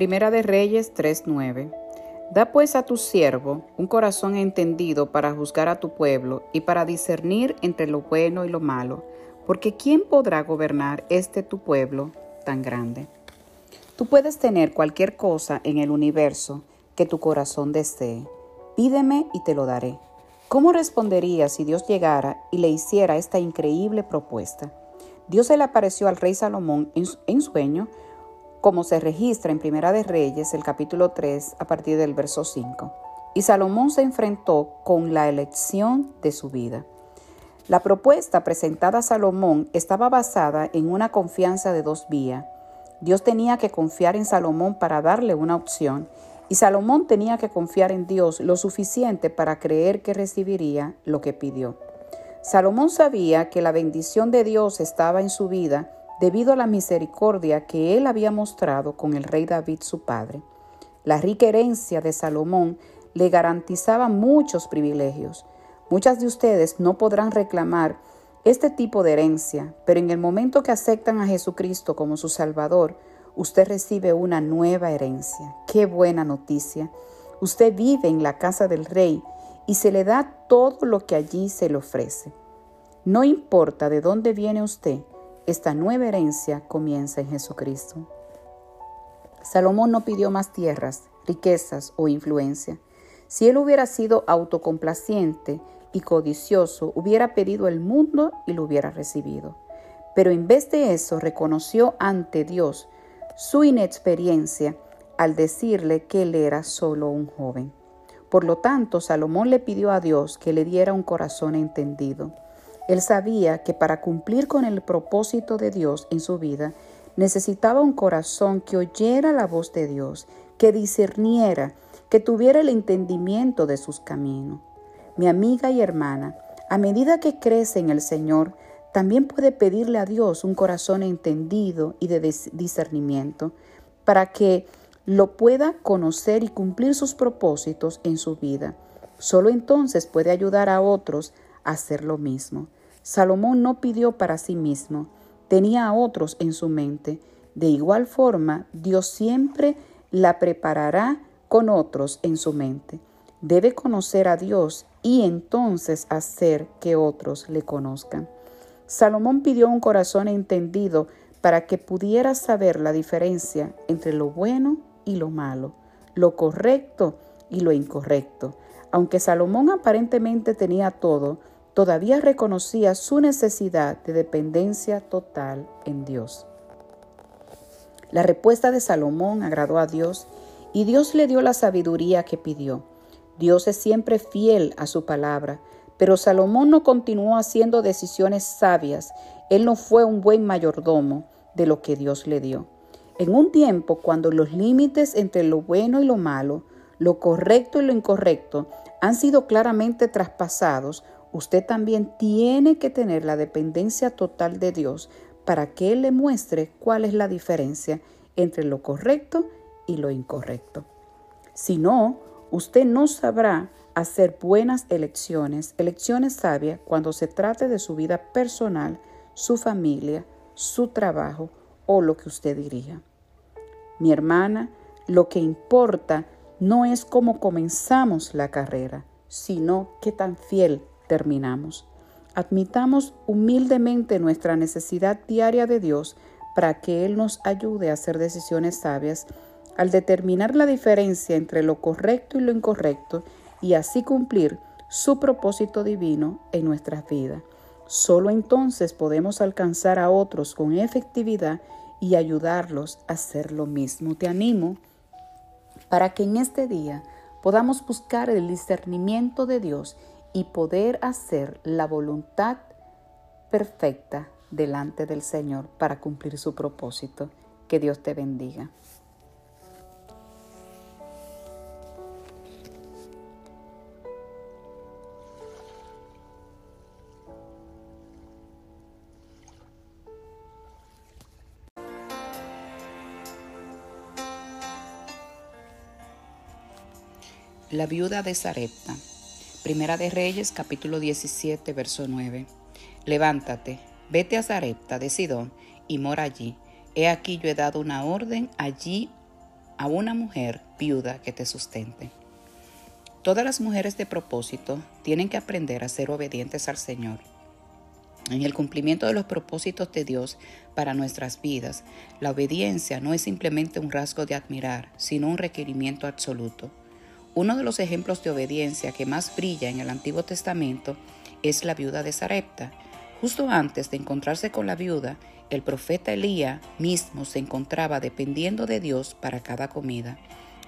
Primera de Reyes 3:9 Da pues a tu siervo un corazón entendido para juzgar a tu pueblo y para discernir entre lo bueno y lo malo, porque ¿quién podrá gobernar este tu pueblo tan grande? Tú puedes tener cualquier cosa en el universo que tu corazón desee. Pídeme y te lo daré. ¿Cómo respondería si Dios llegara y le hiciera esta increíble propuesta? Dios se le apareció al rey Salomón en, sueño, como se registra en Primera de Reyes, el capítulo 3, a partir del verso 5. Y Salomón se enfrentó con la elección de su vida. La propuesta presentada a Salomón estaba basada en una confianza de dos vías Dios tenía que confiar en Salomón para darle una opción y Salomón tenía que confiar en Dios lo suficiente para creer que recibiría lo que pidió. Salomón sabía que la bendición de Dios estaba en su vida debido a la misericordia que él había mostrado con el rey David su padre. La rica herencia de Salomón le garantizaba muchos privilegios. Muchas de ustedes no podrán reclamar este tipo de herencia, pero en el momento que aceptan a Jesucristo como su Salvador, usted recibe una nueva herencia. Qué buena noticia. Usted vive en la casa del Rey y se le da todo lo que allí se le ofrece. No importa de dónde viene usted, esta nueva herencia comienza en Jesucristo. Salomón no pidió más tierras, riquezas o influencia. Si él hubiera sido autocomplaciente y codicioso hubiera pedido el mundo y lo hubiera recibido. Pero en vez de eso reconoció ante Dios su inexperiencia al decirle que él era solo un joven. Por lo tanto, Salomón le pidió a Dios que le diera un corazón entendido. Él sabía que para cumplir con el propósito de Dios en su vida, necesitaba un corazón que oyera la voz de Dios, que discerniera, que tuviera el entendimiento de sus caminos mi amiga y hermana, a medida que crece en el Señor, también puede pedirle a Dios un corazón entendido y de discernimiento para que lo pueda conocer y cumplir sus propósitos en su vida. Solo entonces puede ayudar a otros a hacer lo mismo. Salomón no pidió para sí mismo, tenía a otros en su mente. De igual forma, Dios siempre la preparará con otros en su mente. Debe conocer a Dios y entonces hacer que otros le conozcan. Salomón pidió un corazón entendido para que pudiera saber la diferencia entre lo bueno y lo malo, lo correcto y lo incorrecto. Aunque Salomón aparentemente tenía todo, todavía reconocía su necesidad de dependencia total en Dios. La respuesta de Salomón agradó a Dios y Dios le dio la sabiduría que pidió. Dios es siempre fiel a su palabra, pero Salomón no continuó haciendo decisiones sabias. Él no fue un buen mayordomo de lo que Dios le dio. En un tiempo cuando los límites entre lo bueno y lo malo, lo correcto y lo incorrecto han sido claramente traspasados, usted también tiene que tener la dependencia total de Dios para que Él le muestre cuál es la diferencia entre lo correcto y lo incorrecto. Si no, Usted no sabrá hacer buenas elecciones, elecciones sabias, cuando se trate de su vida personal, su familia, su trabajo o lo que usted dirija. Mi hermana, lo que importa no es cómo comenzamos la carrera, sino qué tan fiel terminamos. Admitamos humildemente nuestra necesidad diaria de Dios para que Él nos ayude a hacer decisiones sabias al determinar la diferencia entre lo correcto y lo incorrecto y así cumplir su propósito divino en nuestras vidas. Solo entonces podemos alcanzar a otros con efectividad y ayudarlos a hacer lo mismo. Te animo para que en este día podamos buscar el discernimiento de Dios y poder hacer la voluntad perfecta delante del Señor para cumplir su propósito. Que Dios te bendiga. La viuda de Sarepta. Primera de Reyes, capítulo 17, verso 9. Levántate, vete a Sarepta de Sidón y mora allí. He aquí yo he dado una orden allí a una mujer viuda que te sustente. Todas las mujeres de propósito tienen que aprender a ser obedientes al Señor. En el cumplimiento de los propósitos de Dios para nuestras vidas, la obediencia no es simplemente un rasgo de admirar, sino un requerimiento absoluto. Uno de los ejemplos de obediencia que más brilla en el Antiguo Testamento es la viuda de Sarepta. Justo antes de encontrarse con la viuda, el profeta Elías mismo se encontraba dependiendo de Dios para cada comida.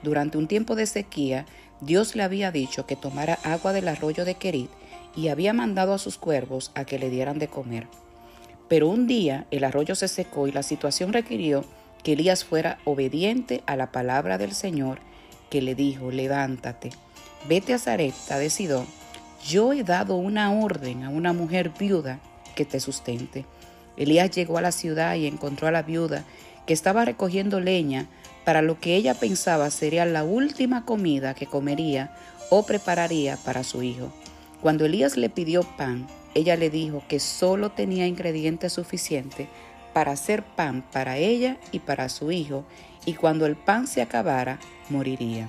Durante un tiempo de sequía, Dios le había dicho que tomara agua del arroyo de Kerit y había mandado a sus cuervos a que le dieran de comer. Pero un día el arroyo se secó y la situación requirió que Elías fuera obediente a la palabra del Señor, que le dijo, levántate, vete a Zarepta de yo he dado una orden a una mujer viuda que te sustente. Elías llegó a la ciudad y encontró a la viuda que estaba recogiendo leña para lo que ella pensaba sería la última comida que comería o prepararía para su hijo. Cuando Elías le pidió pan, ella le dijo que solo tenía ingredientes suficientes para hacer pan para ella y para su hijo, y cuando el pan se acabara, moriría.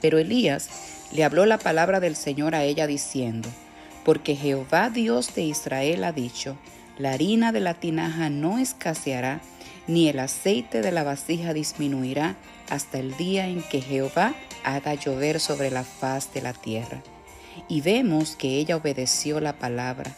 Pero Elías le habló la palabra del Señor a ella diciendo, porque Jehová Dios de Israel ha dicho, la harina de la tinaja no escaseará, ni el aceite de la vasija disminuirá hasta el día en que Jehová haga llover sobre la faz de la tierra. Y vemos que ella obedeció la palabra.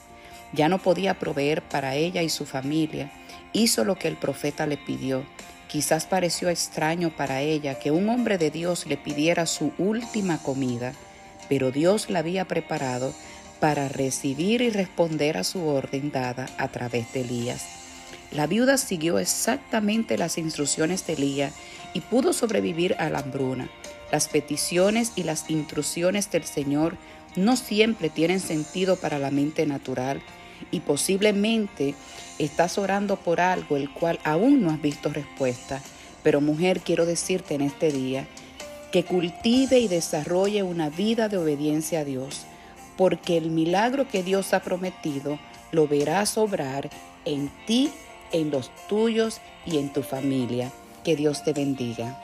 Ya no podía proveer para ella y su familia. Hizo lo que el profeta le pidió. Quizás pareció extraño para ella que un hombre de Dios le pidiera su última comida, pero Dios la había preparado para recibir y responder a su orden dada a través de Elías. La viuda siguió exactamente las instrucciones de Elías y pudo sobrevivir a la hambruna. Las peticiones y las intrusiones del Señor no siempre tienen sentido para la mente natural y posiblemente estás orando por algo el cual aún no has visto respuesta. Pero mujer, quiero decirte en este día que cultive y desarrolle una vida de obediencia a Dios porque el milagro que Dios ha prometido lo verás obrar en ti, en los tuyos y en tu familia. Que Dios te bendiga.